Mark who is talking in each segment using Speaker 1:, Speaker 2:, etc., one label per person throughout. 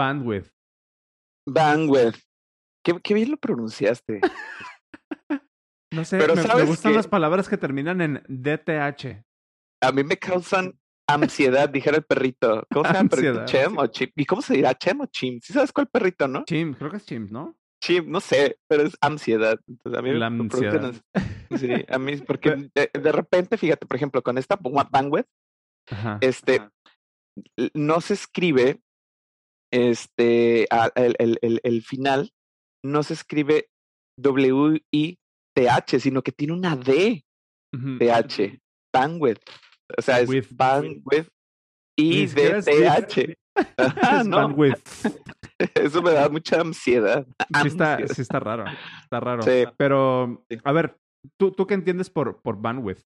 Speaker 1: bandwidth.
Speaker 2: Bandwidth. Qué, qué bien lo pronunciaste.
Speaker 1: No sé,
Speaker 2: Pero
Speaker 1: me, me
Speaker 2: ¿sabes
Speaker 1: gustan las palabras que terminan en DTH.
Speaker 2: A mí me causan ansiedad, dijera el perrito. ¿Cómo se llama perrito? ¿Chem o Chim? ¿Y cómo se dirá? ¿Chem o Chim? ¿Sí sabes cuál perrito, no?
Speaker 1: Chim, creo que es Chim, ¿no?
Speaker 2: Chim, no sé, pero es ansiedad. Entonces, a mí
Speaker 1: La
Speaker 2: me
Speaker 1: ansiedad.
Speaker 2: ans- Sí, a mí, porque de, de repente, fíjate, por ejemplo, con esta bandwidth,
Speaker 1: Ajá.
Speaker 2: este, no se escribe, este, a- el, el, el, el final, no se escribe W-I-T-H, sino que tiene una D,
Speaker 1: Ujú.
Speaker 2: T-H, bandwidth. O sea, es
Speaker 1: With.
Speaker 2: bandwidth I-D-T-H. Ajá,
Speaker 1: Es
Speaker 2: no,
Speaker 1: bandwidth.
Speaker 2: eso me da mucha ansiedad.
Speaker 1: Sí está, sí está raro. Está raro.
Speaker 2: Sí.
Speaker 1: Pero, a ver, ¿tú, ¿tú qué entiendes por, por bandwidth?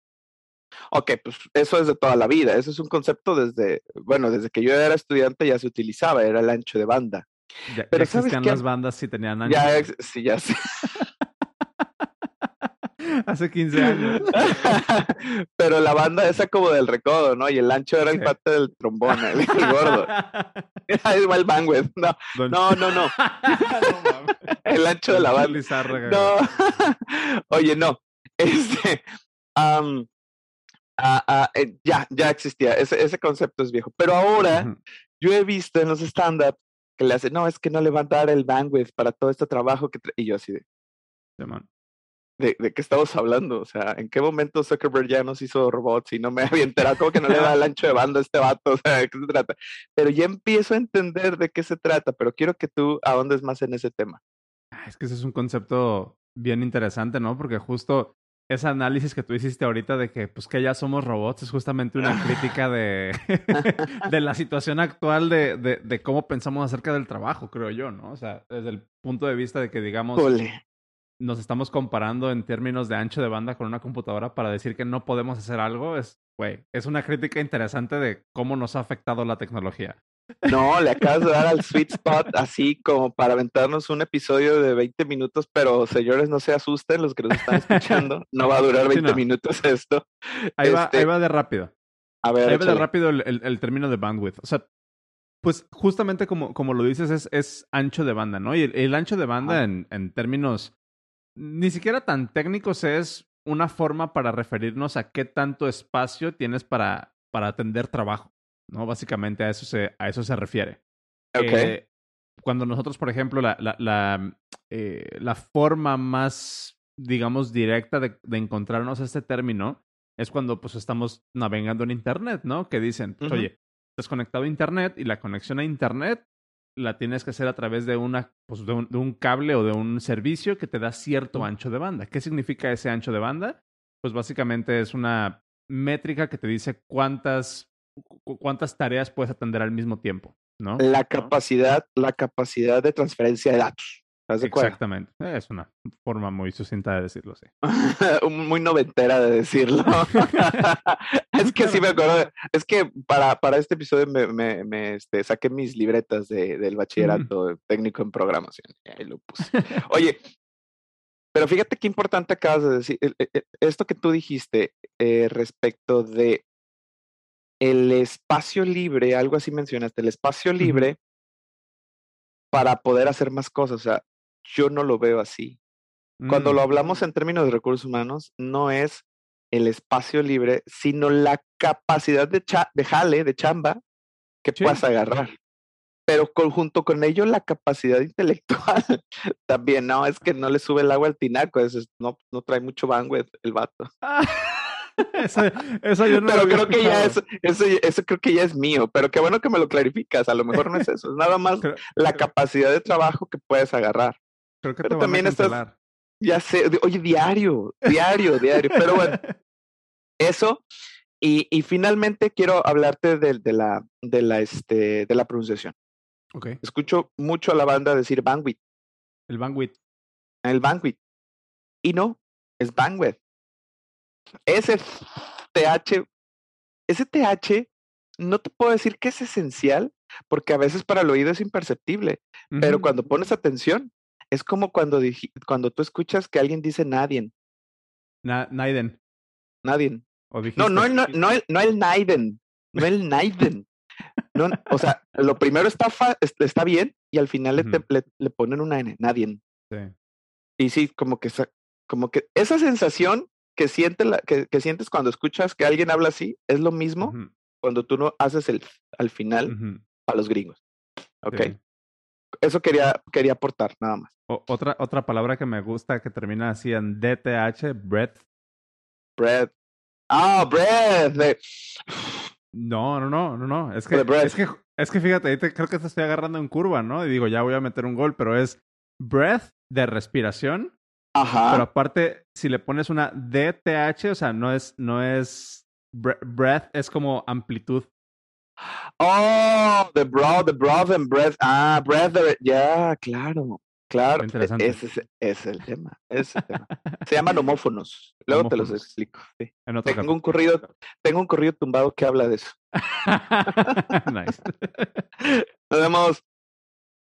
Speaker 2: Ok, pues eso es de toda la vida. Eso es un concepto desde, bueno, desde que yo era estudiante ya se utilizaba, era el ancho de banda.
Speaker 1: Ya, ya
Speaker 2: Pero ¿sabes
Speaker 1: existían las bandas si tenían ancho.
Speaker 2: Ya, ex- sí, ya sé.
Speaker 1: Hace 15 años.
Speaker 2: Pero la banda esa como del recodo, ¿no? Y el ancho era el
Speaker 1: Sí.
Speaker 2: cuate del trombón, el, el gordo. Va el bandwidth. No,
Speaker 1: Don-
Speaker 2: no, no, no. El ancho de la banda. No. Oye, no. Este. am, ah, ah, eh, ya, ya existía. Ese, ese concepto es viejo. Pero ahora
Speaker 1: Ujú.
Speaker 2: yo he visto en los stand-up que le hacen, no, es que no le van a dar el bandwidth para todo este trabajo que. tra-". Y yo así de, de, ¿de qué estamos hablando? O sea, ¿en qué momento Zuckerberg ya nos hizo robots y no me había enterado? ¿Cómo que no le da el ancho de banda a este vato? O sea, ¿de qué se trata? Pero ya empiezo a entender de qué se trata, pero quiero que tú ahondes más en ese tema.
Speaker 1: Ah, Es que ese es un concepto bien interesante, ¿no? Porque justo ese análisis que tú hiciste ahorita de que, pues, que ya somos robots es justamente una crítica de, de la situación actual de, de, de cómo pensamos acerca del trabajo, creo yo, ¿no? O sea, desde el punto de vista de que, digamos,
Speaker 2: Ole.
Speaker 1: nos estamos comparando en términos de ancho de banda con una computadora para decir que no podemos hacer algo, es, güey, es una crítica interesante de cómo nos ha afectado la tecnología.
Speaker 2: No, le acabas de dar al sweet spot así como para aventarnos un episodio de 20 minutos, pero señores, no se asusten los que nos están escuchando. No va a durar
Speaker 1: Sí,
Speaker 2: 20
Speaker 1: no.
Speaker 2: minutos esto.
Speaker 1: Ahí, va,
Speaker 2: Este,
Speaker 1: ahí va de rápido.
Speaker 2: A ver,
Speaker 1: Ahí va de rápido el, el- el término de bandwidth. O sea, pues justamente como, como lo dices, es, es ancho de banda, ¿no? Y el, el ancho de banda en, en términos ni siquiera tan técnicos es una forma para referirnos a qué tanto espacio tienes para, para atender trabajo, ¿no? Básicamente a eso se, a eso se refiere.
Speaker 2: Ok.
Speaker 1: Eh, cuando nosotros, por ejemplo, la, la, la, eh, la forma más, digamos, directa de, de encontrarnos este término es cuando pues estamos navegando en Internet, ¿no? Que dicen, pues,
Speaker 2: Ujú.
Speaker 1: oye, estás conectado a Internet y la conexión a Internet la tienes que hacer a través de, una, pues, de, un, de un cable o de un servicio que te da cierto ancho de banda. ¿Qué significa ese ancho de banda? Pues básicamente es una métrica que te dice cuántas, cu- cuántas tareas puedes atender al mismo tiempo, ¿no?
Speaker 2: La capacidad, la capacidad de transferencia de datos. ¿Estás de acuerdo?
Speaker 1: Exactamente. Es una forma muy sucinta de decirlo, sí.
Speaker 2: Muy noventera de decirlo. es que sí me acuerdo. de- es que para, para este episodio me, me, me, este, saqué mis libretas de, del bachillerato técnico en programación. y ahí lo puse. Oye, pero fíjate qué importante acabas de decir. Esto que tú dijiste eh, respecto de el espacio libre, algo así mencionaste, el espacio libre para poder hacer más cosas. O sea, yo no lo veo así. Cuando
Speaker 1: Mm,
Speaker 2: lo hablamos en términos de recursos humanos, no es el espacio libre, sino la capacidad de, cha- de jale, de chamba, que
Speaker 1: Sí.
Speaker 2: puedas agarrar. Pero con- junto con ello la capacidad intelectual también, no, es que no le sube el agua al tinaco, es, no, no trae mucho bandwidth el vato.
Speaker 1: esa yo no
Speaker 2: Pero creo que ya es, eso, eso creo que ya es mío, pero qué bueno que me lo clarificas, a lo mejor no es eso, es nada más
Speaker 1: Creo,
Speaker 2: la capacidad de trabajo que puedes agarrar.
Speaker 1: creo que
Speaker 2: pero
Speaker 1: te van a
Speaker 2: también estás-. Ya sé, oye, diario, diario, diario, pero bueno. Eso. Y, y finalmente quiero hablarte de, de la, de, la, este, de la pronunciación.
Speaker 1: ok.
Speaker 2: Escucho mucho a la banda decir bandwidth,
Speaker 1: El bandwidth.
Speaker 2: el bandwidth. Y no, es bandwidth. Ese TH, ese TH, no te puedo decir que es esencial, porque a veces para el oído es imperceptible, pero cuando pones atención, es como cuando, cuando tú escuchas que alguien dice nadie,
Speaker 1: Na- Naiden.
Speaker 2: nadie. No, no, el- no, no, el, no el Naiden, no el Naiden. No o sea, lo primero está, fa- es- está bien y al final le, le, le ponen una N, nadie.
Speaker 1: Sí.
Speaker 2: Y sí, como que, como que esa sensación que, siente la, que, que sientes cuando escuchas que alguien habla así es lo mismo
Speaker 1: Ujú,
Speaker 2: cuando tú no haces el al final
Speaker 1: ujú,
Speaker 2: a los gringos. Ok,
Speaker 1: sí.
Speaker 2: eso quería, quería aportar, nada más.
Speaker 1: O- otra, otra palabra que me gusta que termina así en DTH, breath.
Speaker 2: Bread. Ah, bread. de-
Speaker 1: No, no, no, no, no. Es que,
Speaker 2: breath.
Speaker 1: es que, es que fíjate, te- creo que te estoy agarrando en curva, ¿no? Y digo, ya voy a meter un gol, pero es breath de respiración.
Speaker 2: Ajá.
Speaker 1: Pero aparte, si le pones una DTH, o sea, no es, no es bre- breath, es como amplitud.
Speaker 2: Oh, the broad, the broad and breath. Ah, breath. Ya, claro. Claro.
Speaker 1: Muy interesante.
Speaker 2: Ese es, ese es el tema. ese es el tema. Se llaman homófonos. Luego te los explico. sí. Tengo un corrido, tengo un corrido tumbado que habla de eso.
Speaker 1: nice.
Speaker 2: Nos vemos.